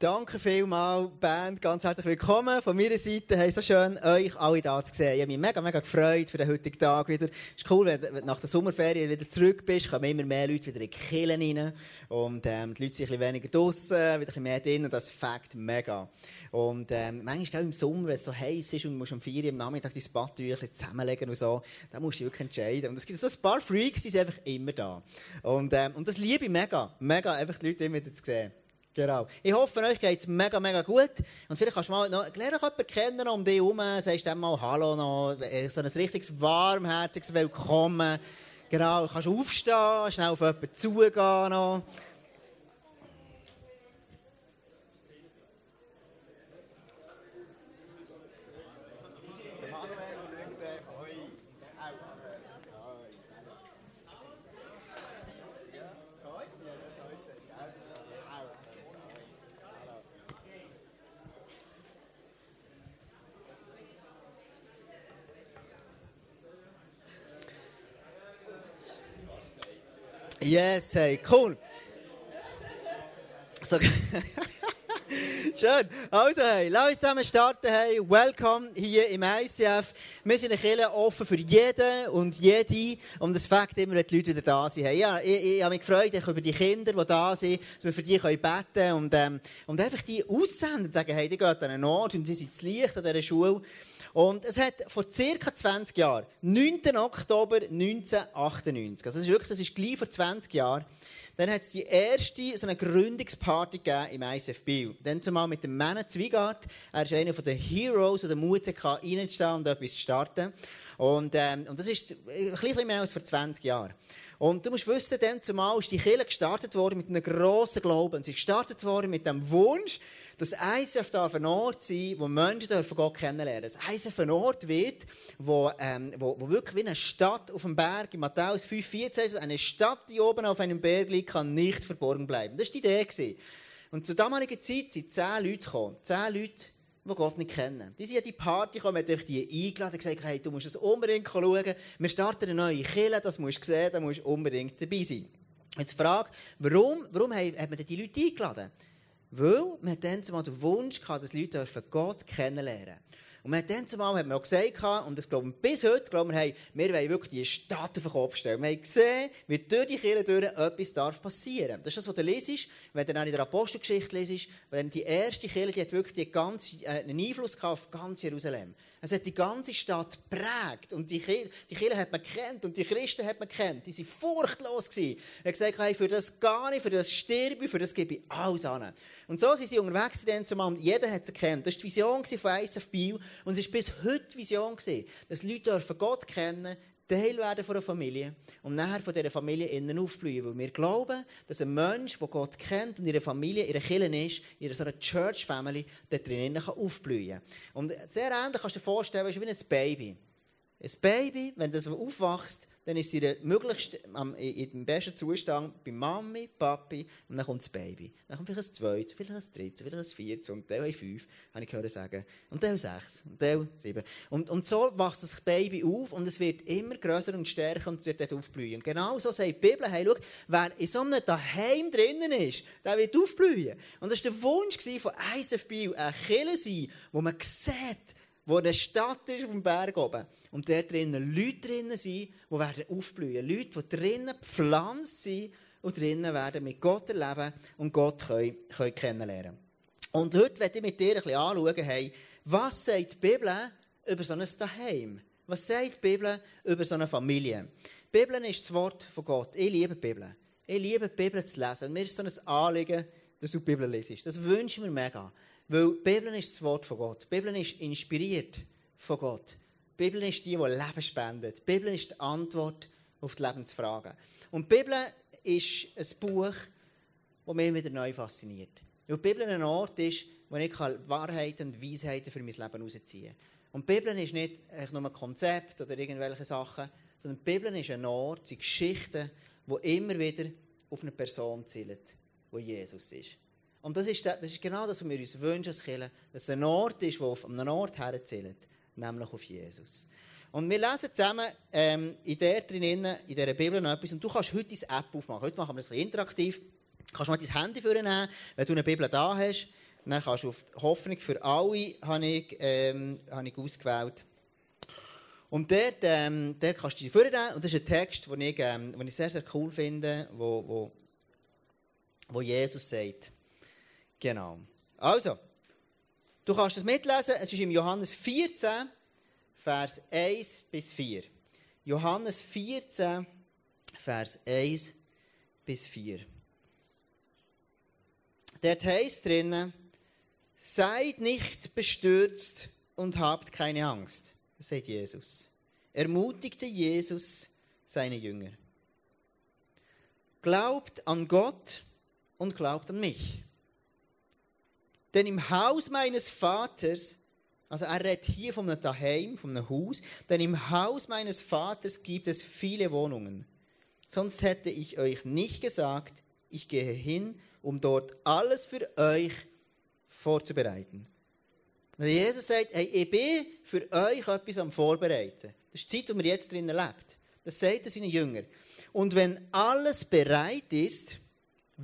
Danke vielmals, Band. Ganz herzlich willkommen von meiner Seite. Hey, so schön, euch alle da zu sehen. Ich habe mich mega, mega gefreut für den heutigen Tag wieder. Ist cool, wenn du nach der Sommerferien wieder zurück bist, kommen immer mehr Leute wieder in die Kirchen rein. Und, ähm, die Leute sind ein bisschen weniger draussen, wieder ein bisschen mehr drin. Und das fängt mega. Und, ähm, manchmal, im Sommer, wenn es so heiß ist und du musst um 4 Uhr am Nachmittag dein Badtücher zusammenlegen und so, dann musst du wirklich entscheiden. Und es gibt so ein paar Freaks, die sind einfach immer da. Und, ähm, und das liebe ich mega. Mega, einfach die Leute immer wieder zu sehen. Genau. Ich hoffe, euch geht es mega, mega gut. Und vielleicht kannst du mal noch, lern jemanden kennen um dich herum, sagst dem mal Hallo noch, äh, so ein richtiges warmherziges Willkommen. Genau, du kannst aufstehen, schnell auf jemanden zugehen noch. Yes, hey, cool. So, Schön. Also, hey, lass uns zusammen starten. Hey, welcome hier im ICF. Wir sind eine Kirche offen für jeden und jede. Und es fängt immer, wenn die Leute wieder da sind. Hey, ja, ich, ich habe mich gefreut über die Kinder, die da sind, dass wir für die beten können und, ähm, und einfach die aussenden und sagen, hey, die gehen an einen Ort und sie sind das Licht an dieser Schule. Und es hat vor ca. 20 Jahren, 9. Oktober 1998, also das ist wirklich, das ist gleich vor 20 Jahren, dann hat es die erste so eine Gründungsparty im ISF Biel. Dann zumal mit dem Männer Zwiegart. Er ist einer der Heroes, der den Mut hatte, reinzustehen und etwas zu starten. Und, ähm, und das ist ein bisschen mehr als vor 20 Jahren. Und du musst wissen, dann zumal ist die Kirche gestartet worden mit einem grossen Glauben. Sie ist gestartet worden mit dem Wunsch, dass ISF darf ein Ort sein, wo Menschen dürfen Gott kennenlernen. Dass ISF ein Ort wird, wo, ähm, wo, wo wirklich wie eine Stadt auf dem Berg, in Matthäus 5,14 ist, eine Stadt, die oben auf einem Berg liegt, kann nicht verborgen bleiben. Das war die Idee. Gewesen. Und zur damaligen Zeit sind zehn Leute gekommen. Zehn Leute, die Gott nicht kennen. Die sind an die Party gekommen, hat die eingeladen und gesagt, hey, du musst es unbedingt schauen. Wir starten eine neue Kirche, das musst du sehen, da musst du unbedingt dabei sein. Jetzt die Frage, warum, warum hat man die Leute eingeladen? Weil man dann zumal den Wunsch hatte, dass Leute Gott kennenlernen dürfen. Und man hat dann zumal hat man auch gesagt, und das glauben wir bis heute, glauben wir, hey, wir wollen wirklich die Stadt auf den Kopf stellen. Wir haben gesehen, wie durch die Kirche durch etwas darf passieren. Das ist das, was du liest, wenn du dann in der Apostelgeschichte liest, wenn die erste Kirche, die hat wirklich die ganze, äh, einen Einfluss auf ganz Jerusalem. Es hat die ganze Stadt prägt. Und die Kirche, die Kirche hat man kennt und die Christen hat man kennt. Die waren furchtlos. Gewesen. Er hat gesagt, hey, für das gar nicht, für das sterbe ich, für das gebe ich alles an. Und so sind sie unterwegs dann zusammen. Jeder hat sie kennt. Das war die Vision von ISF Biel. Und es war bis heute die Vision, dass Leute Gott kennen Teil werden von einer Familie und nachher von dieser Familie innen aufblühen. Weil wir glauben, dass ein Mensch, der Gott kennt und ihre Familie, ihre Kirche ist, in so einer Church Family, dort drinnen aufblühen kann. Und sehr ähnlich kannst du dir vorstellen, ist wie ein Baby. Ein Baby, wenn das aufwachst, dann ist sie möglichst im besten Zustand bei Mami, Papi und dann kommt das Baby. Dann kommt vielleicht ein zweites, vielleicht ein drittes, vielleicht ein viertes und dann fünf, habe ich gehört sagen. Und dann sechs, und dann sieben. Und, und so wächst das Baby auf und es wird immer grösser und stärker und wird dort aufblühen. Und genau so sagt die Bibel, hey, schau, wer in so einem Daheim drinnen ist, der wird aufblühen. Und das war der Wunsch von ISF Biel, eine Kirche sein, wo man sieht, wo eine Stadt ist auf dem Berg oben. Und dort drinnen Leute drinnen sind, die werden aufblühen. Leute, die drinnen gepflanzt sind und drinnen werden mit Gott erleben und Gott können, können kennenlernen. Und heute werde ich mit dir ein bisschen anschauen, hey, was sagt die Bibel über so ein Daheim? Was sagt die Bibel über so eine Familie? Die Bibel ist das Wort von Gott. Ich liebe die Bibel. Ich liebe die Bibel zu lesen. Und mir ist so ein Anliegen, dass du die Bibel lesest. Das wünsche ich mir mega. Weil die Bibel ist das Wort von Gott. Die Bibel ist inspiriert von Gott. Die Bibel ist die, die Leben spendet. Die Bibel ist die Antwort auf die Lebensfragen. Und die Bibel ist ein Buch, das mich wieder neu fasziniert. Weil die Bibel ein Ort ist, wo ich Wahrheiten und Weisheiten für mein Leben herausziehen kann. Und die Bibel ist nicht nur ein Konzept oder irgendwelche Sachen, sondern die Bibel ist ein Ort, sind Geschichten, die immer wieder auf eine Person zielen, wo Jesus ist. Und das ist, das ist genau das, was wir uns wünschen als Kirche, dass es ein Ort ist, der auf einen Ort herzählt, nämlich auf Jesus. Und wir lesen zusammen ähm, in der drinnen, in dieser Bibel noch etwas. Und du kannst heute deine App aufmachen. Heute machen wir es ein bisschen interaktiv. Du kannst mal dein Handy vornehmen, wenn du eine Bibel da hast. Dann kannst du auf Hoffnung für alle habe ich, ähm, habe ich ausgewählt. Und dort, ähm, dort kannst du dich vornehmen. Und das ist ein Text, den ich, ähm, den ich sehr, sehr cool finde, wo, wo, wo Jesus sagt. Genau. Also, du kannst das mitlesen. Es ist im Johannes 14, Vers 1 bis 4. Johannes 14, Vers 1 bis 4. Dort heißt drinnen, seid nicht bestürzt und habt keine Angst. Sagt Jesus. Ermutigte Jesus seine Jünger. Glaubt an Gott und glaubt an mich. Denn im Haus meines Vaters, also er redet hier von einem Daheim, von einem Haus, denn im Haus meines Vaters gibt es viele Wohnungen. Sonst hätte ich euch nicht gesagt, ich gehe hin, um dort alles für euch vorzubereiten. Also Jesus sagt, hey, ich bin für euch etwas am Vorbereiten. Das ist die Zeit, der wir jetzt drinnen lebt. Das sagt er seinen Jüngern. Und wenn alles bereit ist,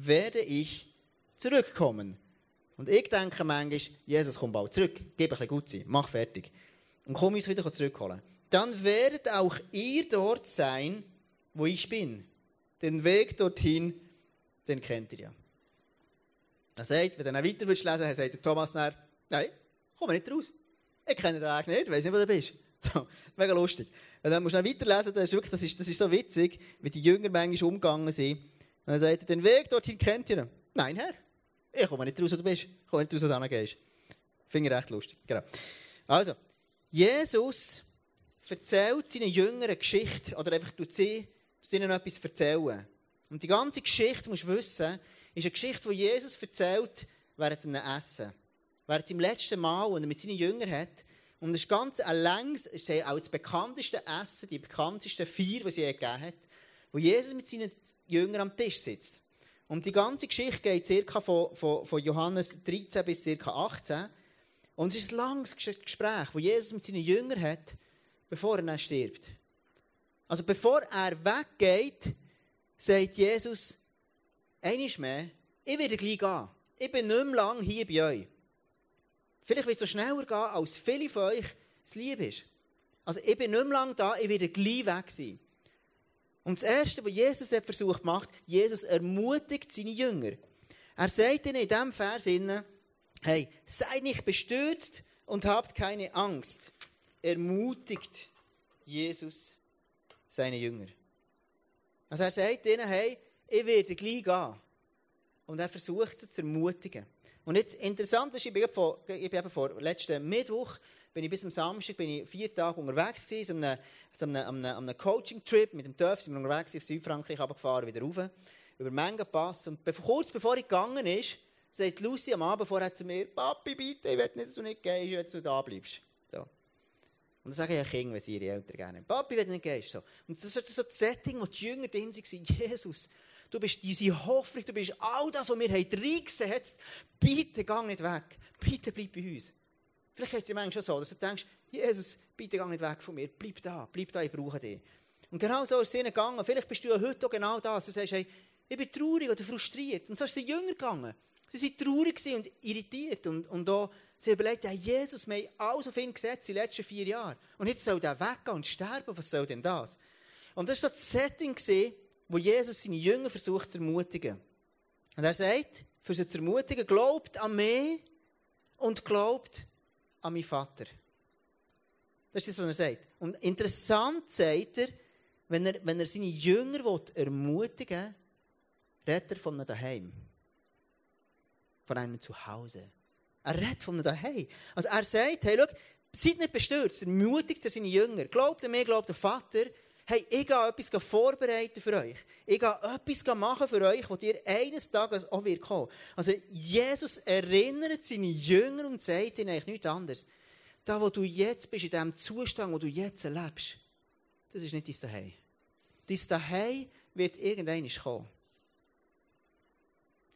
werde ich zurückkommen. Und ich denke manchmal, Jesus kommt bald zurück. Gib ein bisschen gut sein. Mach fertig. Und komm uns wieder zurückholen. Dann werdet auch ihr dort sein, wo ich bin. Den Weg dorthin, den kennt ihr ja. Er sagt, wenn du dann weiter willst lesen, sagt der Thomas dann, nein, komm nicht raus. Ich kenne den Weg nicht, weiß nicht, wo du bist. Mega lustig. Und dann musst du dann weiterlesen, das ist, wirklich, das, ist, das ist so witzig, wie die Jünger manchmal umgegangen sind. Und dann sagt er, den Weg dorthin kennt ihr. Nein, Herr. Ich komme nicht raus, wo du bist. Ich komme nicht raus, wo du hingehst. Finde ich recht lustig. Genau. Also, Jesus erzählt seinen Jüngern eine Geschichte, oder einfach tut sie, tut ihnen etwas erzählen. Und die ganze Geschichte, musst du wissen, ist eine Geschichte, die Jesus erzählt während einem Essen. Während seinem letzten Mal, als er mit seinen Jüngern hat. Und es ist ganz längs, ist auch das bekannteste Essen, die bekanntesten vier, die sie gegeben hat, wo Jesus mit seinen Jüngern am Tisch sitzt. Und die ganze Geschichte geht circa von, von, von Johannes 13 bis circa 18. Und es ist ein langes Gespräch, das Jesus mit seinen Jüngern hat, bevor er dann stirbt. Also bevor er weggeht, sagt Jesus, eines mehr, ich werde gleich gehen. Ich bin nicht mehr lange hier bei euch. Vielleicht wird es so schneller gehen, als viele von euch es lieb ist. Also ich bin nicht mehr lange da, ich werde gleich weg sein. Und das Erste, was Jesus dort versucht macht, Jesus ermutigt seine Jünger. Er sagt ihnen in diesem Vers, hey, seid nicht bestürzt und habt keine Angst. Ermutigt Jesus seine Jünger. Also er sagt ihnen, hey, ich werde gleich gehen. Und er versucht sie zu ermutigen. Und jetzt interessant ist, ich bin, vor, eben vor letzten Mittwoch, bin ich bis zum Samstag bin ich vier Tage unterwegs gewesen, an einem, so einem, einem, einem Coaching-Trip mit dem TÜV, sind wir unterwegs auf Südfrankreich gefahren, wieder rauf, über Mengenpass. Und kurz bevor ich gegangen ist, sagt Lucy am Abend vorher zu mir, Papi, bitte, ich will nicht, dass du nicht gehst, ich will, dass du da bleibst. So. Und dann sage ich ja Kinder, wenn sie ihre Eltern gerne Papi, ich will nicht gehst. So. Und das ist so das Setting, wo die Jünger drin waren, Jesus, Du bist unsere Hoffnung, du bist all das, was wir reingesetzt haben. Bitte geh nicht weg. Bitte bleib bei uns. Vielleicht geht es dir manchmal schon so, dass du denkst, Jesus, bitte geh nicht weg von mir. Bleib da, bleib da, ich brauche dich. Und genau so ist es ihnen gegangen. Vielleicht bist du ja heute auch genau das. Du sagst, hey, ich bin traurig oder frustriert. Und so ist es den Jünger gegangen. Sie waren traurig und irritiert. Und, und auch, sie überlegt, ja, Jesus, wir haben all so viel gesetzt in den letzten vier Jahren. Und jetzt soll der weggehen und sterben. Was soll denn das? Und das war so das Setting, wo Jesus seine Jünger versucht zu ermutigen. Und er sagt, für sie zu ermutigen, glaubt an mich und glaubt an meinen Vater. Das ist das, was er sagt. Und interessant sagt er, wenn er, wenn er seine Jünger ermutigen will, redet er von einem Daheim. Von einem Zuhause. Er redet von einem Daheim. Also er sagt, hey, schau, seid nicht bestürzt, ermutigt er seine Jünger. Glaubt an mich, glaubt an den Vater hey, ich gehe etwas vorbereiten für euch. Ich gehe etwas machen für euch, wo ihr eines Tages auch wird kommen. Also, Jesus erinnert seine Jünger und sagt ihnen eigentlich nichts anderes. Da, wo du jetzt bist, in dem Zustand, wo du jetzt erlebst, das ist nicht dein Daheim. Dein Daheim wird irgendwann kommen.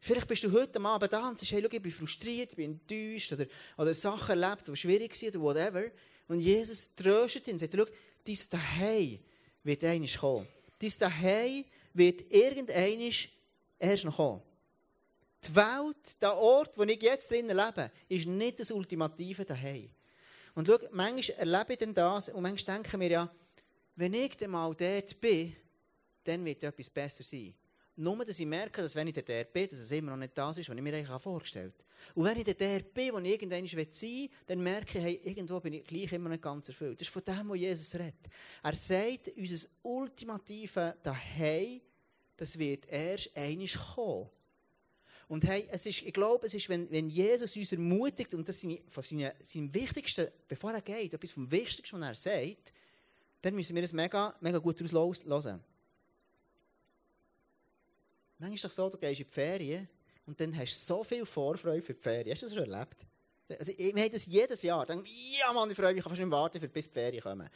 Vielleicht bist du heute Abend da und sagst, hey, schau, ich bin frustriert, ich bin enttäuscht oder, oder Sachen erlebt, die schwierig sind oder whatever. Und Jesus tröstet ihn und sagt, schau, dein Daheim wird einisch kommen. Dein Daheim wird irgendeinisch erst noch kommen. Die Welt, der Ort, wo ich jetzt drinnen lebe, ist nicht das ultimative Daheim. Und schau, manchmal erlebe ich dann das und manchmal denken wir ja, wenn ich dann mal dort bin, dann wird etwas besser sein. Nur, dass ich merke, dass wenn ich dort bin, dass es immer noch nicht das ist, was ich mir eigentlich vorgestellt habe. Und wenn ich dort bin, wo ich irgendwann sein will, dann merke ich, hey, irgendwo bin ich gleich immer nicht ganz erfüllt. Das ist von dem, was Jesus redet. Er sagt, unser ultimative Daheim, das wird erst einig kommen. Und hey, es ist, ich glaube, es ist, wenn, wenn Jesus uns ermutigt, und das ist von seinem, seinem Wichtigsten, bevor er geht, etwas vom Wichtigsten, was er sagt, dann müssen wir es mega, mega gut daraus hören. Manchmal ist es doch so, du gehst in die Ferien und dann hast du so viel Vorfreude für die Ferien. Hast du das schon erlebt? Also, wir haben das jedes Jahr. Dann, ja Mann, ich freue mich, ich kann fast nicht warten, bis die Ferien kommen.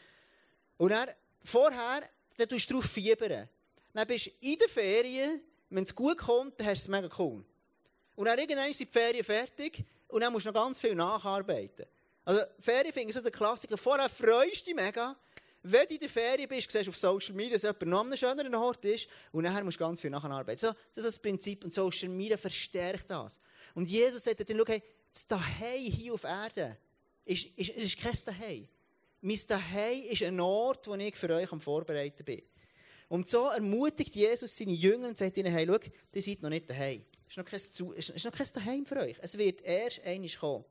Und dann, vorher, dann tust du darauf fiebern. Dann bist du in der Ferien, wenn es gut kommt, dann hast du es mega cool. Und dann irgendwann sind die Ferien fertig und dann musst du noch ganz viel nacharbeiten. Also, Ferien finde ich so der Klassiker. Vorher freust du dich mega wenn du in der Ferien bist, siehst du auf Social Media, dass jemand noch an schöneren Ort ist und nachher musst du ganz viel nachher arbeiten. So, das ist das Prinzip und Social Media verstärkt das. Und Jesus sagt dann, schau, hey, das Daheim hier auf Erde ist, ist, ist kein Daheim. Mein Daheim ist ein Ort, wo ich für euch am Vorbereiten bin. Und so ermutigt Jesus seine Jünger und sagt ihnen, hey, schau, ihr seid noch nicht daheim. Es ist noch kein, ist noch kein Daheim für euch. Es wird erst einmal kommen.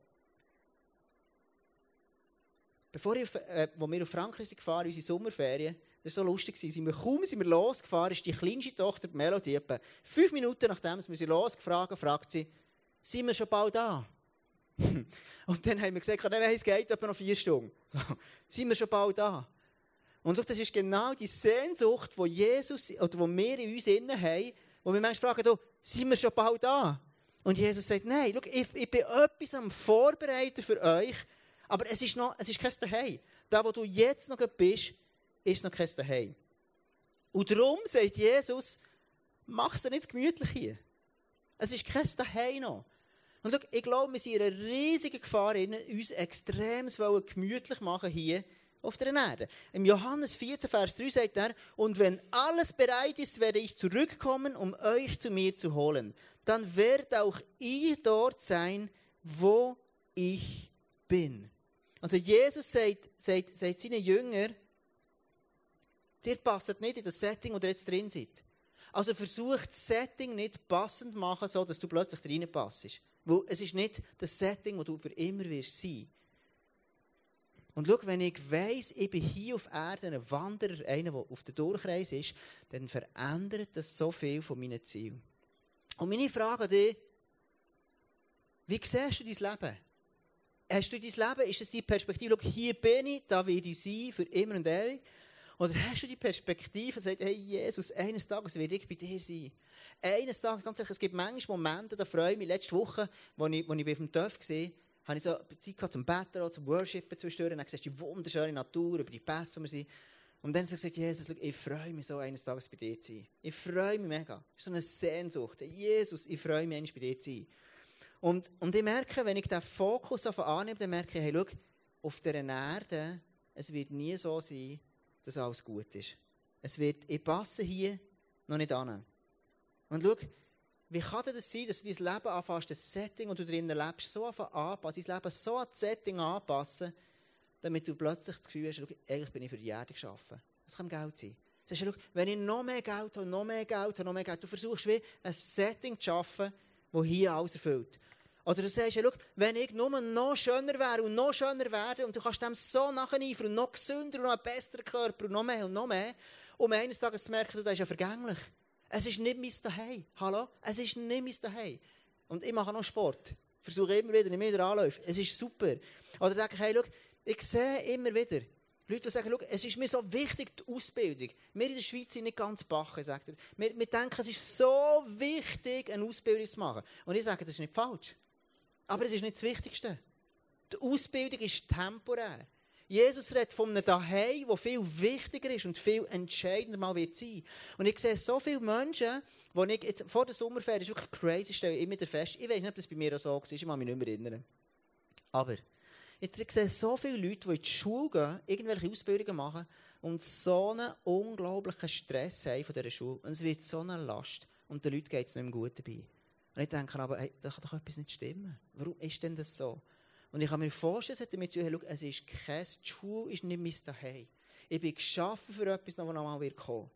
Bevor ich, äh, wo wir auf Frankreich sind gefahren, unsere Sommerferien, das war so lustig, sind wir, kaum sind wir losgefahren, ist die kleinste Tochter, die Melodie, etwa fünf Minuten nachdem wir sie losgefragt fragt sie, sind wir schon bald da? Und dann haben wir gesagt, nein, nein, es geht etwa noch vier Stunden. sind wir schon bald da? Und das ist genau die Sehnsucht, die Jesus, oder wo wir in uns innen haben, wo wir manchmal fragen, sind wir schon bald da? Und Jesus sagt, nein, schau, ich, ich bin etwas am Vorbereiten für euch, aber es ist, noch, es ist kein Daheim. Da, wo du jetzt noch bist, ist noch kein Daheim. Und darum sagt Jesus, mach es dir nicht gemütlich hier. Es ist kein Daheim noch. Und schau, ich glaube, wir sind in einer riesigen Gefahr, uns extrem gemütlich machen hier auf der Erde. Im Johannes 14, Vers 3 sagt er, und wenn alles bereit ist, werde ich zurückkommen, um euch zu mir zu holen. Dann werdet auch ihr dort sein, wo ich bin. Also Jesus sagt, sagt, sagt seinen Jüngern, ihr passt nicht in das Setting, wo ihr jetzt drin seid. Also versucht das Setting nicht passend zu machen, so dass du plötzlich reinpasst. Weil es ist nicht das Setting, wo du für immer wirst sein. Und schau, wenn ich weiss, ich bin hier auf Erden ein Wanderer, einer, der auf der Durchreise ist, dann verändert das so viel von meinen Zielen. Und meine Frage an dich, wie siehst du dein Leben? Hast du dein Leben, ist es die Perspektive, schau, hier bin ich, da werde ich sein, für immer und ewig? Oder hast du die Perspektive und sagst, hey Jesus, eines Tages werde ich bei dir sein? Eines Tages, ganz ehrlich, es gibt manchmal Momente, da freue ich mich. Letzte Woche, als ich, als ich auf dem Töpf war, habe ich so Zeit gehabt zum Betten oder zum Worshipen zwischendurch. Und dann siehst du die wunderschöne Natur, über die Pässe, wo wir sind. Und dann habe ich gesagt, Jesus, ich freue mich so, eines Tages bei dir zu sein. Ich freue mich mega. Das ist so eine Sehnsucht. Jesus, ich freue mich, eines bei dir zu sein. Und, und ich merke, wenn ich den Fokus auf annehme, dann merke ich, hey, schau, auf dieser Erde, es wird nie so sein, dass alles gut ist. Es wird, ich passe hier noch nicht an. Und schau, wie kann das sein, dass du dein Leben anfasst, das Setting, das du drinnen lebst, so anpassen, dein Leben so an das Setting anpassen, damit du plötzlich das Gefühl hast, schau, eigentlich bin ich für die Erde geschaffen. Das kann Geld sein. Sagst du, schau, wenn ich noch mehr Geld habe, noch mehr Geld habe, noch mehr Geld, du versuchst wie ein Setting zu schaffen, das hier alles erfüllt. Oder du sagst, ja, schau, wenn ich nur noch schöner wäre und noch schöner werde und du kannst dem so nacheifern und noch gesünder und noch einen besseren Körper und noch mehr und noch mehr, um eines Tages zu merken, du, das ist ja vergänglich. Es ist nicht mein Daheim. Hallo? Es ist nicht mein Daheim. Und ich mache noch Sport. Versuche immer wieder, nicht mehr anläuft. Es ist super. Oder denke ich, hey, schau, ich sehe immer wieder, Leute, die sagen, schau, es ist mir so wichtig, die Ausbildung. Wir in der Schweiz sind nicht ganz bache, sagt er. Wir, wir denken, es ist so wichtig, eine Ausbildung zu machen. Und ich sage, das ist nicht falsch. Aber es ist nicht das Wichtigste. Die Ausbildung ist temporär. Jesus redet von einem Daheim, das viel wichtiger ist und viel entscheidender mal wird sein. Und ich sehe so viele Menschen, die ich jetzt, vor der Sommerferien, ist wirklich crazy, stelle ich immer fest, ich weiß nicht, ob das bei mir auch so war, ich kann mich nicht mehr erinnern. Aber, jetzt, ich sehe so viele Leute, die in die Schule gehen, irgendwelche Ausbildungen machen und so einen unglaublichen Stress haben von dieser Schule. Und es wird so eine Last. Und den Leuten geht es nicht mehr gut dabei. Und ich denke aber, hey, da kann doch etwas nicht stimmen. Warum ist denn das so? Und ich kann mir vorstellen, es hat damit zu tun, es ist kein, die Schule ist nicht mein Daheim. Ich bin geschaffen für etwas, das noch einmal wird kommen.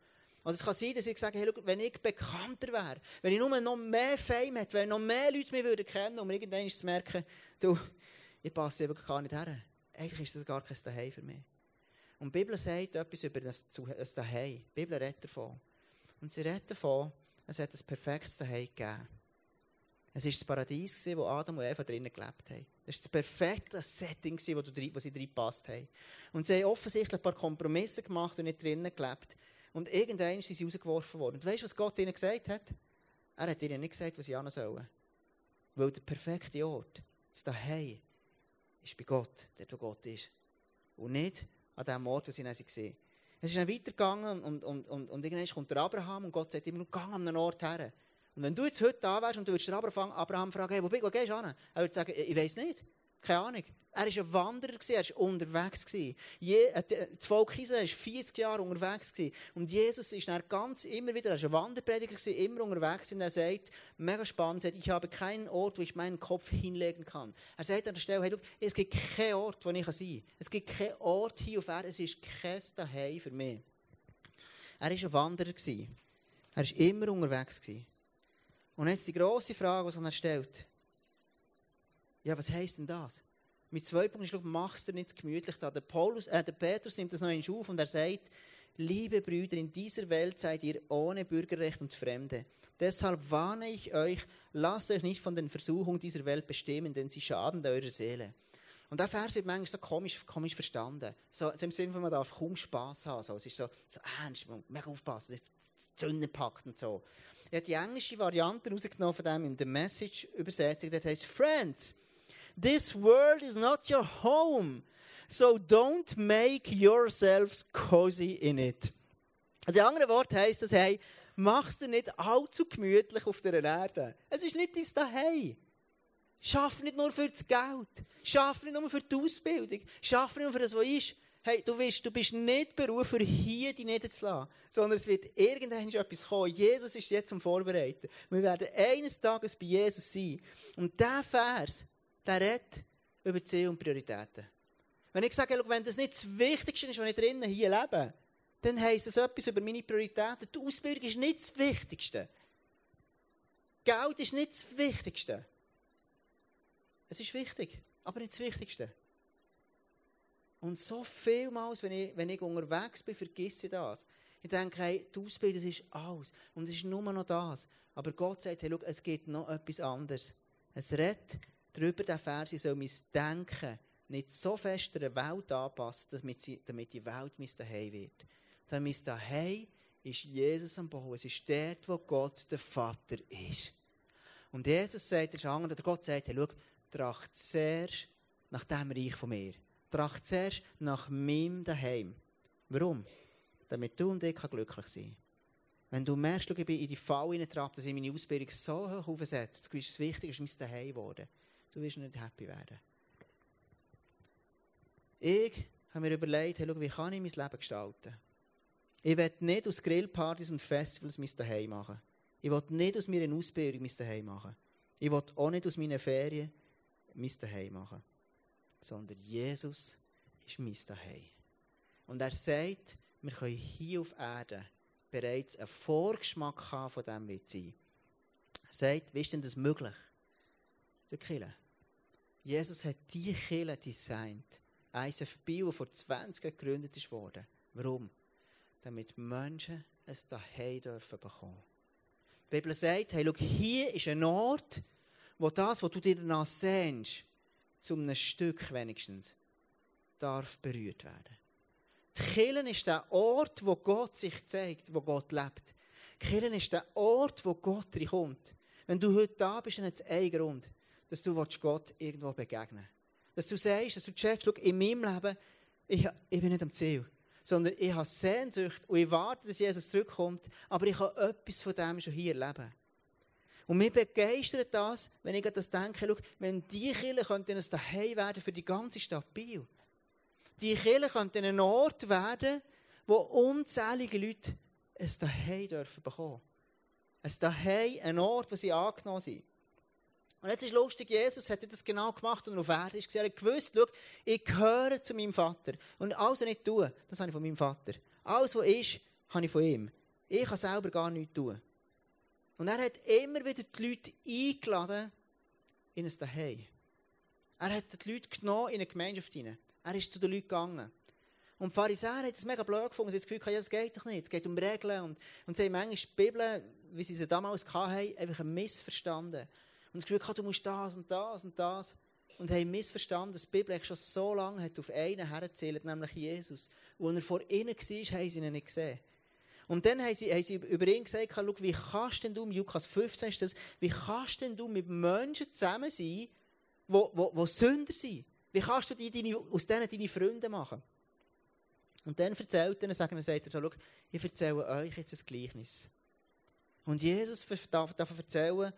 Und es kann sein, dass ich sage, hey, schau, wenn ich bekannter wäre, wenn ich nur noch mehr Fame hätte, wenn noch mehr Leute mich würden kennen, um irgendwann zu merken, du, ich passe eben gar nicht her. Eigentlich ist das gar kein Daheim für mich. Und die Bibel sagt etwas über das, das Daheim. Die Bibel redet davon. Und sie redet davon, es hat ein perfektes Daheim gegeben. Es war das Paradies, wo Adam und Eva drinnen gelebt haben. Es war das perfekte Setting, wo, wo sie drin gepasst haben. Und sie haben offensichtlich ein paar Kompromisse gemacht und nicht drinnen gelebt. Und irgendwann sind sie rausgeworfen worden. Und weißt du, was Gott ihnen gesagt hat? Er hat ihnen nicht gesagt, was sie hin sollen. Weil der perfekte Ort, das Daheim, ist bei Gott, dort wo Gott ist. Und nicht an dem Ort, wo sie dann waren. Es ist dann weitergegangen und, und, und, und irgendwann kommt der Abraham und Gott sagt immer, geh an einen Ort her. Und wenn du jetzt heute da wärst und du würdest Abraham, Abraham fragen, hey, wo, wo gehst du hin? Er würde sagen, ich weiß nicht. Keine Ahnung. Er war ein Wanderer, er war unterwegs. Je, äh, das Volk Israel war 40 Jahre unterwegs. Und Jesus ist dann ganz immer wieder, er war ein Wanderprediger, immer unterwegs. Und er sagt, mega spannend, sagt, ich habe keinen Ort, wo ich meinen Kopf hinlegen kann. Er sagt an der Stelle, hey, look, es gibt keinen Ort, wo ich sein kann. Es gibt keinen Ort hier auf Erden, es ist kein Daheim für mich. Er war ein Wanderer. Er war immer unterwegs. Und jetzt die grosse Frage, die er stellt. Ja, was heisst denn das? Mit zwei Punkten ist, mach es dir nicht gemütlich da. Der, Paulus, äh, der Petrus nimmt das noch in auf und er sagt, liebe Brüder, in dieser Welt seid ihr ohne Bürgerrecht und Fremde. Deshalb warne ich euch, lasst euch nicht von den Versuchungen dieser Welt bestimmen, denn sie schaden eurer Seele. Und der Vers wird manchmal so komisch, komisch verstanden. So, im Sinne von, man darf kaum Spass haben. So. Es ist so, so ernst, man muss aufpassen, die Zunge packt und so. Ich habe die englische Variante rausgenommen von dem in der Message-Übersetzung, das heißt, Friends, this world is not your home, so don't make yourselves cozy in it. Also in anderen Worten heisst das, hey, mach's dir nicht allzu gemütlich auf der Erde. Es ist nicht dein Daheim. Schaff nicht nur für das Geld. Schaff nicht nur für die Ausbildung. Schaff nicht nur für das, was ist. Hey, du weißt, du bist nicht berufen, hier die niederzulassen, sondern es wird irgendwann etwas kommen. Jesus ist jetzt am Vorbereiten. Wir werden eines Tages bei Jesus sein. Und dieser Vers, der redet über Ziel und Prioritäten. Wenn ich sage, wenn das nicht das Wichtigste ist, was ich drinnen hier lebe, dann heisst das etwas über meine Prioritäten. Die Ausbildung ist nicht das Wichtigste. Geld ist nicht das Wichtigste. Es ist wichtig, aber nicht das Wichtigste. Und so vielmals, wenn ich, wenn ich unterwegs bin, vergesse ich das. Ich denke, hey, die Ausbildung ist alles. Und es ist nur noch das. Aber Gott sagt, hey, schau, es gibt noch etwas anderes. Es redet darüber, der Vers, ich soll mein Denken nicht so fest der Welt anpassen, damit die Welt mein Daheim wird. Sondern mein Daheim ist Jesus am Bau. Es ist dort, wo Gott der Vater ist. Und Jesus sagt, der Gott sagt, hey, schau, tracht zuerst nach dem Reich von mir tracht zuerst nach meinem Daheim. Warum? Damit du und ich glücklich sein können. Wenn du merkst, ich bin in die Falle hineingetrabt, dass ich meine Ausbildung so hoch aufsetze, das ist wichtig, ist mein Daheim geworden. Du wirst nicht happy werden. Ich habe mir überlegt, hey, schau, wie kann ich mein Leben gestalten? Ich will nicht aus Grillpartys und Festivals mein Daheim machen. Ich will nicht aus meiner Ausbildung mein Daheim machen. Ich will auch nicht aus meinen Ferien mein Daheim machen sondern Jesus ist mein Daheim. Und er sagt, wir können hier auf Erden bereits einen Vorgeschmack haben von dem, wie es sein. Er sagt, wie ist denn das möglich? Der Kille. Jesus hat diese Kille designt. ISF Bio vor 20 Jahren gegründet wurde. Warum? Damit Menschen es daheim dürfen bekommen. Die Bibel sagt, hey, schau, hier ist ein Ort, wo das, was du dir danach sehnst, zu einem Stück wenigstens, darf berührt werden. Die Kirche ist der Ort, wo Gott sich zeigt, wo Gott lebt. Die Kirche ist der Ort, wo Gott kommt. Wenn du heute da bist, dann hat es einen Grund, dass du Gott irgendwo begegnen Dass du sagst, dass du checkst, schau, in meinem Leben, ich, ich bin nicht am Ziel sondern ich habe Sehnsucht und ich warte, dass Jesus zurückkommt, aber ich kann etwas von dem schon hier erleben. Und mich begeistert das, wenn ich an das denke, schau, wenn die Kirche könnte ein Daheim werden für die ganze Stadt Biel. Die Kirche könnte ein Ort werden, wo unzählige Leute ein Daheim dürfen bekommen. Ein Daheim, ein Ort, wo sie angenommen sind. Und jetzt ist lustig, Jesus hat das genau gemacht und auf Erde ist. Er hat gewusst, schau, ich gehöre zu meinem Vater. Und alles, was ich tue, das habe ich von meinem Vater. Alles, was ist, habe ich von ihm. Ich kann selber gar nichts tun. Und er hat immer wieder die Leute eingeladen in ein Daheim. Er hat die Leute genommen in eine Gemeinschaft hinein. Er ist zu den Leuten gegangen. Und die Pharisäer haben es mega blöd gefunden. Sie haben das Gefühl, ja, das geht doch nicht. Es geht um Regeln. Und, und sie haben manchmal die Bibel, wie sie sie damals hatten, einfach missverstanden. Und das Gefühl, du musst das und das und das. Und haben missverstanden, dass die Bibel schon so lange hat auf einen herzählt, nämlich Jesus. Und als er vor ihnen war, haben sie ihn nicht gesehen. Und dann haben sie, haben sie über ihn gesagt, schau, wie kannst denn du, Lukas 15 ist das, wie kannst denn du mit Menschen zusammen sein, die, die, die Sünder sind? Wie kannst du die, deine, aus denen deine Freunde machen? Und dann erzählt er, sagt sagt er, schau, ich erzähle euch jetzt ein Gleichnis. Und Jesus darf, darf erzählen,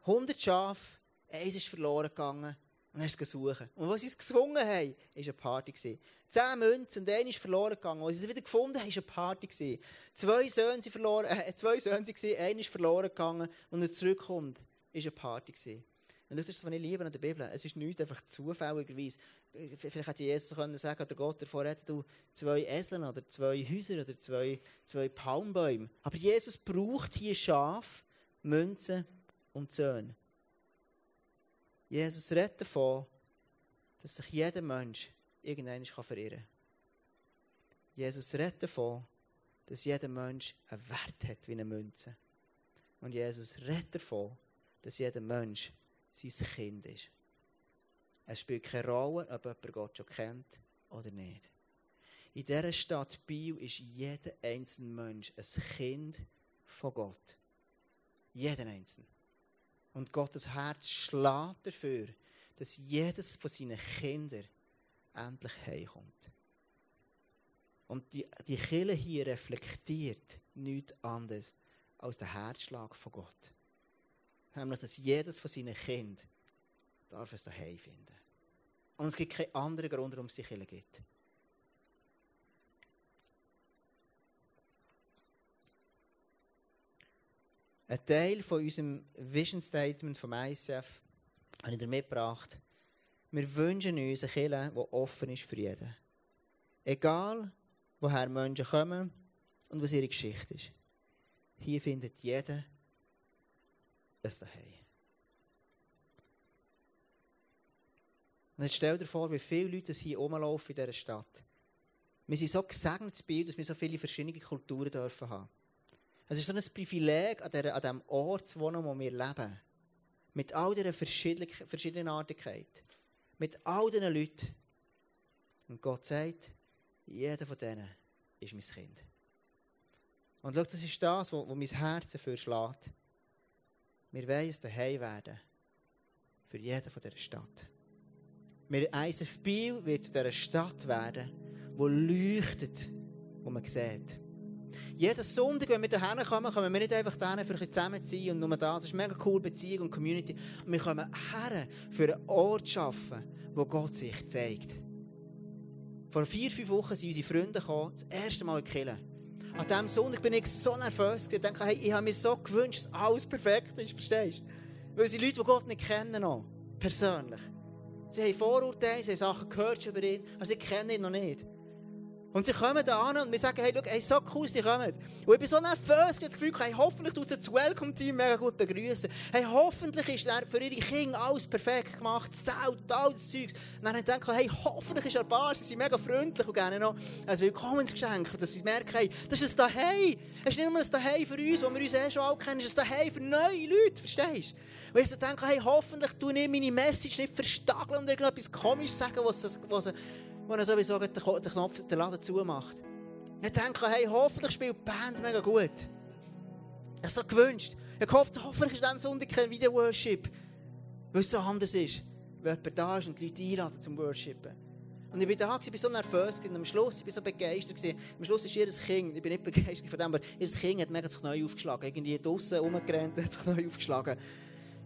100 Schafe, eins ist verloren gegangen und er ist gesucht. Und was sie es gefunden haben, war eine Party. Zehn Münzen und einer ist verloren gegangen. Als sie es wieder gefunden haben, war eine Party. Zwei Söhne sind verloren, äh, zwei Söhne waren, einer ist verloren gegangen und er zurückkommt, war eine Party. Und das ist das, was ich liebe an der Bibel. Es ist nicht einfach zufälligerweise. Vielleicht hätte Jesus können sagen oder Gott davor hätte du zwei Eseln oder zwei Häuser oder zwei, zwei Palmbäume. Aber Jesus braucht hier Schaf, Münzen und Söhne. Jesus redet davon, dass sich jeder Mensch irgendwann verirren kann. Jesus redet davon, dass jeder Mensch einen Wert hat wie eine Münze. Und Jesus redet davon, dass jeder Mensch sein Kind ist. Es spielt keine Rolle, ob jemand Gott schon kennt oder nicht. In dieser Stadt Biel ist jeder einzelne Mensch ein Kind von Gott. Jeder einzelne. Und Gottes Herz schlägt dafür, dass jedes von seinen Kindern endlich heimkommt. Und die, die Kirche hier reflektiert nichts anderes als den Herzschlag von Gott. Nämlich, dass jedes von seinen Kindern darf es daheim finden. Und es gibt keinen anderen Grund, warum es die Kirche gibt. Ein Teil von unserem Vision Statement vom ICF habe ich dir mitgebracht. Wir wünschen uns eine Kirche, die offen ist für jeden. Egal, woher Menschen kommen und was ihre Geschichte ist. Hier findet jeder ein Daheim. Und jetzt stell dir vor, wie viele Leute hier rumlaufen in dieser Stadt. Wir sind so gesegnet, dass wir so viele verschiedene Kulturen dürfen haben. Es ist so ein Privileg, an, dieser, an diesem Ort zu wohnen, wo wir leben. Mit all dieser Verschiedenartigkeit. Mit all diesen Leuten. Und Gott sagt, jeder von denen ist mein Kind. Und schau, das ist das, wo, wo mein Herz dafür schlägt. Wir wollen es daheim werden. Für jeden von dieser Stadt. Wir ISF Biel wird zu dieser Stadt werden, die leuchtet, wo man sieht. Jeden Sonntag, wenn wir hierher kommen, kommen wir nicht einfach hierher, für ein zusammenziehen und nur das. Das ist mega cool, Beziehung und Community. Und wir kommen her, für einen Ort zu schaffen, wo Gott sich zeigt. Vor vier, fünf Wochen sind unsere Freunde gekommen, das erste Mal in Kille. An diesem Sonntag bin ich so nervös. Ich dachte, hey, ich habe mir so gewünscht, dass alles perfekt ist, verstehst du? Weil sie Leute, die Gott nicht kennen, noch, persönlich. Sie haben Vorurteile, sie haben Sachen gehört über ihn, aber sie kennen ihn noch nicht. Und sie kommen da an und wir sagen, hey, schau, hey, so cool, die kommen. Und ich bin so nervös, das Gefühl, hey, hoffentlich tut sie das Welcome-Team mega gut begrüßen. Hey, hoffentlich ist für ihre Kinder alles perfekt gemacht, das Zelt, all das Zeug. Und dann denke ich, hey, hoffentlich ist er bar, sie sind mega freundlich und gerne noch ein Willkommensgeschenk, dass sie merken, hey, das ist ein Daheim. Es ist nicht nur ein Daheim für uns, wo wir uns eh schon alle kennen, es ist ein Daheim für neue Leute, verstehst du? Und ich so denke, hey, hoffentlich tue ich meine Message nicht verstageln und irgendetwas komisch sagen, was, was, wo er sowieso den Knopf, den Laden zumacht. Ich denke, hey, hoffentlich spielt die Band mega gut. Ich habe so gewünscht. Ich hoffe, hoffentlich ist am Sonntag kein Video-Worship. Weil es so anders ist. Weil jemand da ist und die Leute einladen zum Worshipen. Und ich bin da, ich war so nervös, und am Schluss, ich war so begeistert. Am Schluss ist ihr Kind, ich bin nicht begeistert von dem, aber ihr Kind hat mega das Knie aufgeschlagen. Irgendwie draussen rumgerannt, hat das Knie aufgeschlagen.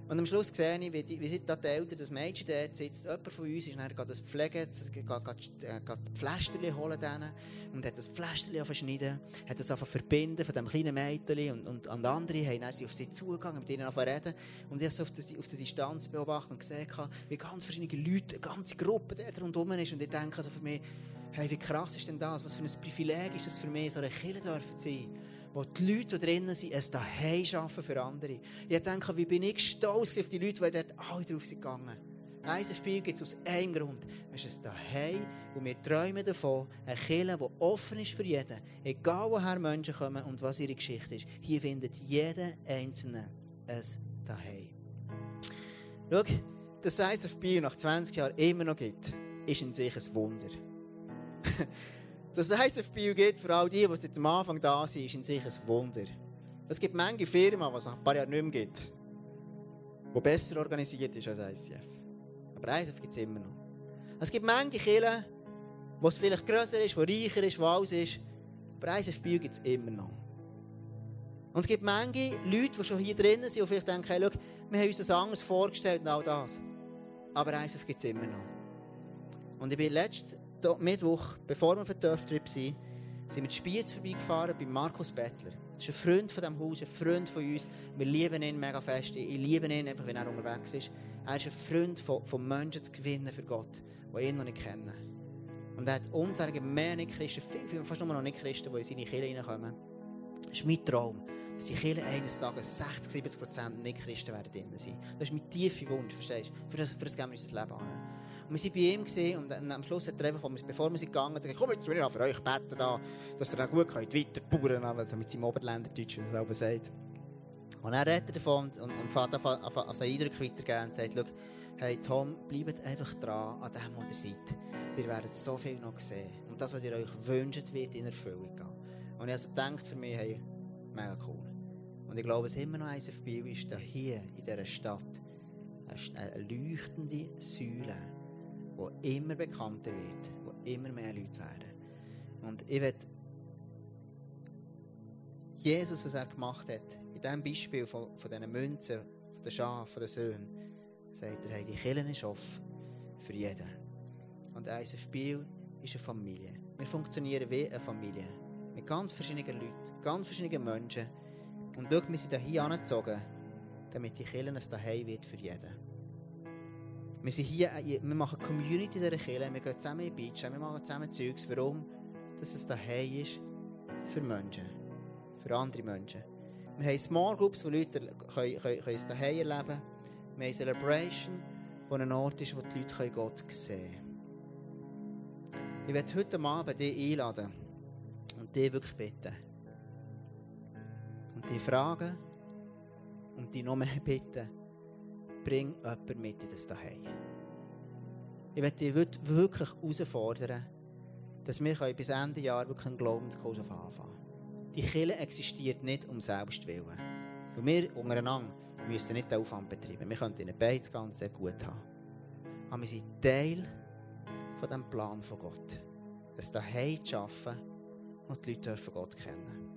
Und am Schluss sehe ich, wie, die, wie da die Eltern, das Mädchen dort sitzt, jemand von uns ist dann geht das Pflegen, geht, geht, geht Pflasterchen holen denen und hat das Pflasterchen verschneiden, hat das einfach verbinden von dem kleinen Mädchen und, und, und andere haben dann sie auf sie zugegangen, mit ihnen reden und ich habe so auf, der Distanz beobachtet und gesehen, wie ganz verschiedene Leute, eine ganze Gruppe dort rundherum ist und ich denke also für mich, hey, wie krass ist denn das, was für ein Privileg ist das für mich, so eine Kirche zu sein wo die Leute, die drinnen sind, es daheim schaffen für andere. Ich denke, wie bin ich stolz auf die Leute, die dort alle drauf sind gegangen. ISFB gibt es aus einem Grund. Es ist daheim und wir träumen davon, eine Kirche, die offen ist für jeden. Egal woher Menschen kommen und was ihre Geschichte ist. Hier findet jeder Einzelne ein daheim. Schau, dass ISFB nach 20 Jahren immer noch gibt, ist in sich ein Wunder. Dass es ISF-Bio gibt, für all die, die seit dem Anfang da sind, ist in sich ein Wunder. Es gibt manche Firmen, die es nach ein paar Jahren nicht mehr gibt, die besser organisiert ist als ICF. Aber ISF gibt es immer noch. Es gibt manche Kirchen, wo es vielleicht grösser ist, wo reicher ist, wo alles ist. Aber ISF-Bio gibt es immer noch. Und es gibt manche Leute, die schon hier drinnen sind und vielleicht denken, hey, schau, wir haben uns das anders vorgestellt und all das. Aber ISF gibt es immer noch. Und ich bin letztes Mittwoch, bevor wir auf den Dörftrip sind, sind wir Spiez vorbeigefahren bei Markus Bettler. Das ist ein Freund von diesem Haus, ein Freund von uns. Wir lieben ihn mega fest. Ich liebe ihn einfach, wenn er unterwegs ist. Er ist ein Freund von, von Menschen zu gewinnen für Gott, die ihn noch nicht kennen. Und er hat unzählige mehr Nicht-Christen, viel, viel, fast nur noch Nicht-Christen, die in seine Kirche reinkommen. Das ist mein Traum, dass die Kirche eines Tages 60, 70 Prozent Nicht-Christen werden drin sein. Das ist mein tiefer Wunsch, verstehst du? Für das, für das geben wir unser Leben an. Wir waren bei ihm gewesen, und am Schluss hat er einfach, bevor wir sind gegangen sind, gesagt, komm, jetzt will ich für euch beten, da, dass ihr dann gut könnt, weiter bauern also mit seinem Oberländerdeutsch, wie er selber sagt. Und er redet davon und, und fährt auf, seinen Eindruck weitergeben und sagt, hey Tom, bleibt einfach dran an dem, was ihr seid. Ihr werdet so viel noch sehen. Und das, was ihr euch wünscht, wird in Erfüllung gehen. Und ich also denkt für mich, hey, mega cool. Und ich glaube, es immer noch eins auf Biel ist, da hier in dieser Stadt eine leuchtende Säule wo immer bekannter wird, wo immer mehr Leute werden. Und ich will Jesus, was er gemacht hat, in diesem Beispiel von, von diesen Münzen, von den Schafen, von den Söhnen, sagt er, hey, die Kirche ist offen für jeden. Und ISF Biel ist eine Familie. Wir funktionieren wie eine Familie. Mit ganz verschiedenen Leuten, ganz verschiedenen Menschen. Und schau, wir sind hier angezogen, damit die Kirche ein Daheim wird für jeden. Wir sind hier, äh, wir machen Community dieser Kirche, wir gehen zusammen in die Beach, wir machen zusammen Zeugs. Warum? Dass es daheim ist für Menschen, für andere Menschen. Wir haben Small Groups, wo Leute können, können, können es daheim erleben können. Wir haben Celebration, wo ein Ort ist, wo die Leute Gott sehen können. Ich werde heute Abend dich einladen und dich wirklich bitten. Und dich fragen und dich noch mehr bitten bring jemanden mit in das Daheim. Ich möchte dich wirklich herausfordern, dass wir bis Ende Jahr wirklich einen Glaubenskurs anfangen Die Kirche existiert nicht um selbst willen. Und wir untereinander müssen nicht den Aufwand betreiben. Wir können in beiden das Ganze sehr gut haben. Aber wir sind Teil von dem Plan von Gott. Es daheim zu schaffen und die Leute dürfen Gott kennen.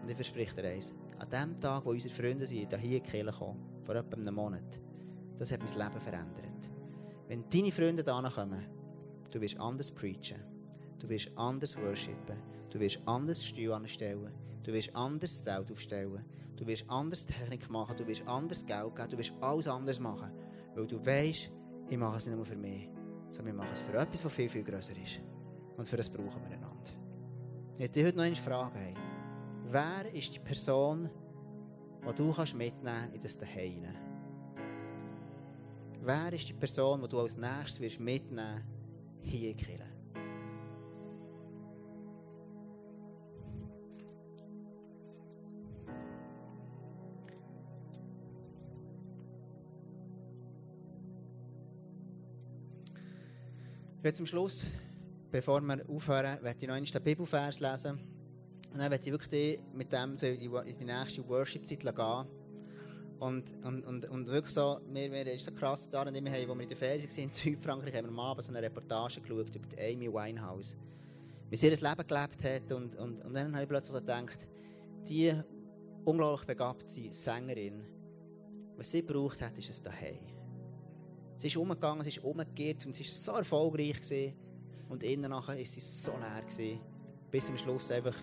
Und ich verspreche dir eins. An dem Tag, wo unsere Freunde sind, hier in die Kirche kommen, vor etwa einem Monat, das hat mein Leben verändert. Wenn deine Freunde da kommen, du wirst anders preachen, du wirst anders worshipen, du wirst anders Stuhl anstellen, du wirst anders Zelt aufstellen, du wirst anders Technik machen, du wirst anders Geld geben, du wirst alles anders machen. Weil du weißt, ich mache es nicht nur für mich, sondern ich mache es für etwas, das viel, viel grösser ist. Und für das brauchen wir einander. Ich möchte dich heute noch eine Frage. Wer ist die Person, die du mitnehmen kannst in das Daheim? Wer ist die Person, die du als nächstes wirst mitnehmen hier in Kirche? Jetzt zum Schluss, bevor wir aufhören, werde ich noch einen Bibelvers lesen. Und dann werde ich wirklich mit dem in die nächste Worship-Zeit gehen. Und, und, und, und wirklich so, mir, mir ist so krass, da, wir haben, wo wir in der Ferien waren in Südfrankreich, haben wir am Abend so eine Reportage geschaut über die Amy Winehouse. Wie sie ihr Leben gelebt hat. Und, und, und dann habe ich plötzlich so gedacht, die unglaublich begabte Sängerin, Was sie gebraucht hat, ist es daheim. Sie ist umgegangen, sie ist umgekehrt und sie ist so erfolgreich gewesen. Und innen nachher ist sie so leer gewesen, bis am Schluss einfach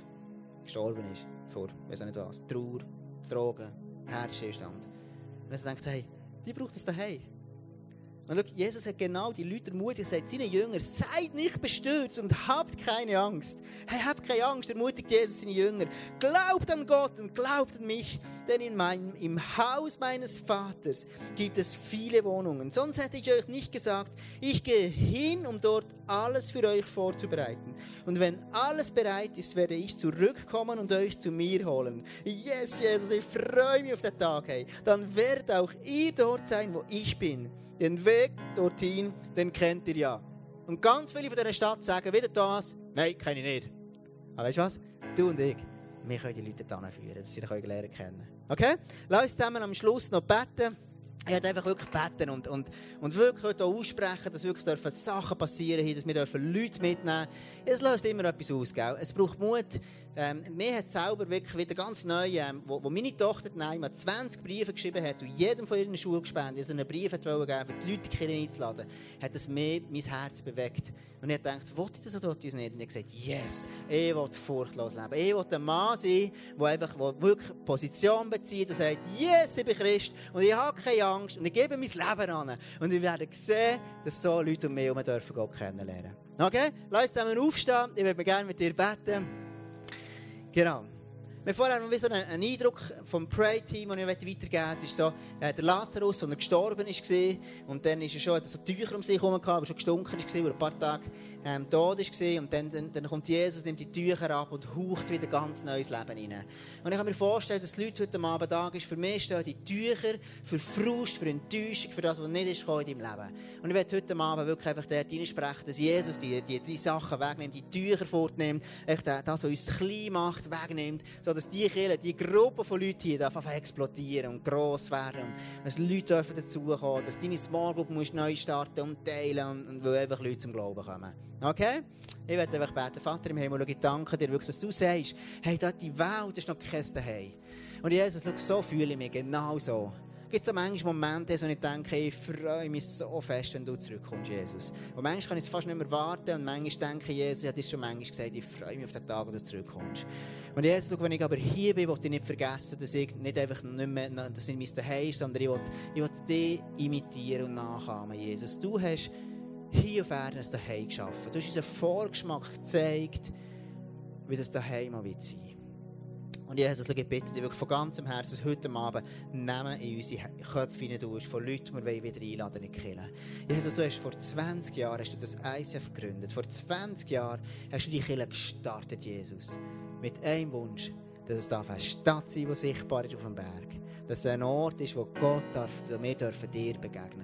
gestorben ist. Vor, weiß nicht was, Trauer, Drogen, Herzstillstand. Und er denkt, hey, die braucht es daheim. Und schau, Jesus hat genau die Leute ermutigt, er sagt seinen Jüngern, seid nicht bestürzt und habt keine Angst. Hey, habt keine Angst, ermutigt Jesus seine Jünger. Glaubt an Gott und glaubt an mich, denn in meinem, im Haus meines Vaters gibt es viele Wohnungen. Sonst hätte ich euch nicht gesagt, ich gehe hin, um dort alles für euch vorzubereiten. Und wenn alles bereit ist, werde ich zurückkommen und euch zu mir holen. Yes, Jesus, ich freue mich auf den Tag, hey. Dann werdet auch ihr dort sein, wo ich bin. Den Weg dorthin, den kennt ihr ja. Und ganz viele von dieser Stadt sagen wieder das, nein, kenne ich nicht. Aber weißt du was? Du und ich, wir können die Leute dann führen, dass sie ihn lernen kennen. Okay? Lass uns zusammen am Schluss noch beten. Ich werde einfach wirklich beten und, und, und wirklich heute aussprechen, dass wirklich dürfen Sachen passieren hier, dass wir dürfen Leute mitnehmen Es löst immer etwas aus, gell? Es braucht Mut. Ähm, mir hat selber wirklich wieder ganz neu, ähm, wo, wo meine Tochter Naima 20 Briefe geschrieben hat und jedem von ihren Schulgespenden also einen Brief hat wollen für die Leute die einzuladen, hat es mir mein Herz bewegt. Und ich dachte, wollte ich das oder wollte ich das nicht? Und ich habe gesagt, yes, ich will furchtlos leben. Ich will ein Mann sein, der einfach der wirklich Position bezieht und sagt, yes, ich bin Christ und ich habe keine Angst und ich gebe mein Leben an. Und wir werden sehen, dass so Leute um mich herum dürfen Gott kennenlernen. Okay? Lass uns zusammen aufstehen. Ich würde gerne mit dir beten. Genau. Wir vorher noch so einen, einen Eindruck vom Pray-Team, den ich weitergeben möchte. Es ist so, äh, der Lazarus, der gestorben ist, und dann ist er schon, so Tücher um sich herum gehabt, der schon gestunken ist, wo er ein paar Tage ähm, tot ist, und dann, dann, dann, kommt Jesus, nimmt die Tücher ab und haucht wieder ganz neues Leben rein. Und ich kann mir vorstellen, dass die Leute heute Abend da ist, für mich stehen die Tücher für Frust, für Enttäuschung, für das, was nicht ist in deinem Leben. Und ich werde heute Abend wirklich einfach dort reinsprechen, dass Jesus die, die, die Sachen wegnimmt, die Tücher fortnimmt, echt das, was uns klein macht, wegnimmt, so dass die Kirche, die Gruppe von Leuten hier darf explodieren und gross werden. Und dass Leute dürfen dazukommen, dass deine Small Group neu starten und teilen und, und weil einfach Leute zum Glauben kommen. Okay? Ich werde einfach beten. Vater im Himmel, ich danke dir wirklich, dass du sagst, hey, da die Welt ist noch kein Daheim. Und Jesus, so fühle ich mich genau so gibt es auch manchmal Momente, wo ich denke, ich freue mich so fest, wenn du zurückkommst, Jesus. Und manchmal kann ich es fast nicht mehr warten und manchmal denke ich, Jesus, ich habe dir schon manchmal gesagt, ich freue mich auf den Tag, wo du zurückkommst. Und jetzt, wenn ich aber hier bin, will ich nicht vergessen, dass ich nicht einfach nicht mehr, dass ich mein Daheim ist, sondern ich will, ich will dich imitieren und nachahmen, Jesus. Du hast hier auf Erden ein Daheim geschaffen. Du hast uns einen Vorgeschmack gezeigt, wie das Daheim sein will. Und Jesus, ich bitte dich wirklich von ganzem Herzen, heute Abend nehmen in unsere Köpfe hinein durch, von Leuten, die wir wieder einladen in die Kirche. Jesus, du hast vor 20 Jahren hast du das ICF gegründet. Vor 20 Jahren hast du die Kirche gestartet, Jesus. Mit einem Wunsch, dass es darf eine Stadt sein, die sichtbar ist auf dem Berg. Dass es ein Ort ist, wo Gott darf, wo wir dir begegnen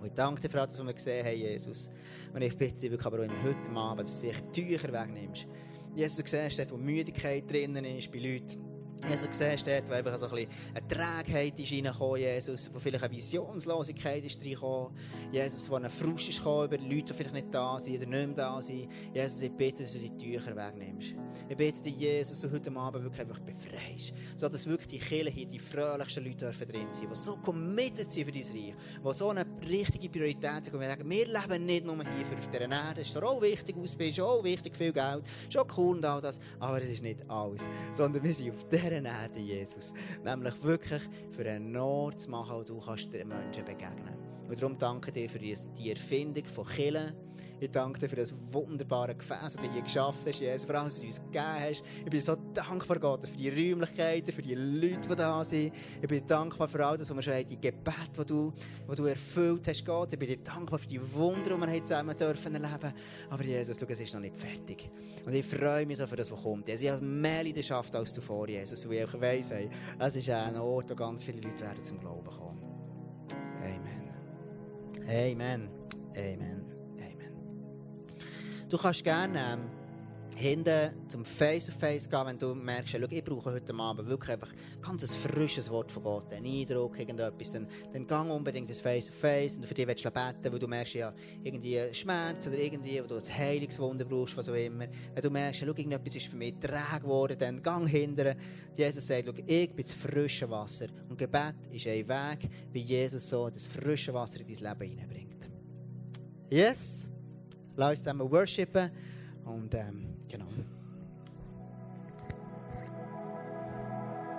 und ich danke dir für alles, was wir gesehen haben, Jesus. Und ich bitte dich aber auch heute Abend, dass du dich Tücher wegnimmst Jesus, du siehst dort, wo Müdigkeit drinnen ist bei Leuten. Jesus, du siehst dort, wo einfach so ein bisschen eine Trägheit ist reingekommen, Jesus, wo vielleicht eine Visionslosigkeit ist reingekommen. Jesus, wo eine Frust ist gekommen über Leute, die vielleicht nicht da sind oder nicht mehr da sind. Jesus, ich bitte, dass du die Tücher wegnimmst. Ich bitte dich, Jesus, dass du heute Abend wirklich einfach befreist. So, dass wirklich die Kirche hier die fröhlichsten Leute dürfen drin sind, die so committed sind für dein Reich, die so eine richtige Priorität sind. Und wir sagen, wir leben nicht nur hier für auf dieser Erde. Es ist auch wichtig, Ausbildung, ist auch wichtig, viel Geld, auch cool und all das, aber es ist nicht alles. Sondern wir sind auf dieser dieser Erde, Jesus. Nämlich wirklich für einen Ort zu machen, wo du kannst den Menschen begegnen kannst. Und darum danke dir für die Erfindung von Killen. Ich danke dir für das wunderbare Gefäß, das du hier geschafft hast, Jesus, für alles, was du uns gegeben hast. Ich bin so dankbar, Gott, für die Räumlichkeiten, für die Leute, die da sind. Ich bin dankbar für all das, was wir schon haben, die Gebete, die du, die du erfüllt hast, Gott. Ich bin dir dankbar für die Wunder, die wir zusammen dürfen erleben Aber Jesus, schau, es ist noch nicht fertig. Und ich freue mich so für das, was kommt. Also ich habe mehr Leidenschaft als zuvor, Jesus, weil ich weiss, hey, es ist ein Ort, wo ganz viele Leute werden zum Glauben kommen. Amen. Amen. Amen. Du kannst gerne ähm, hinten zum Face-to-Face gehen, wenn du merkst, ich brauche heute Abend wirklich einfach ganz ein frisches Wort von Gott, einen Eindruck, irgendetwas, dann, dann gang unbedingt ins Face-to-Face und für dich willst du beten, weil du merkst ja irgendwie Schmerz oder irgendwie, wo du ein Heilungswunder brauchst, was auch immer. Wenn du merkst, schau, irgendetwas ist für mich träge geworden, dann gang hinterher. Jesus sagt, schau, ich bin das frische Wasser und Gebet ist ein Weg, wie Jesus so das frische Wasser in dein Leben hineinbringt. Yes? Lass uns zusammen worshipen und ähm, Genau.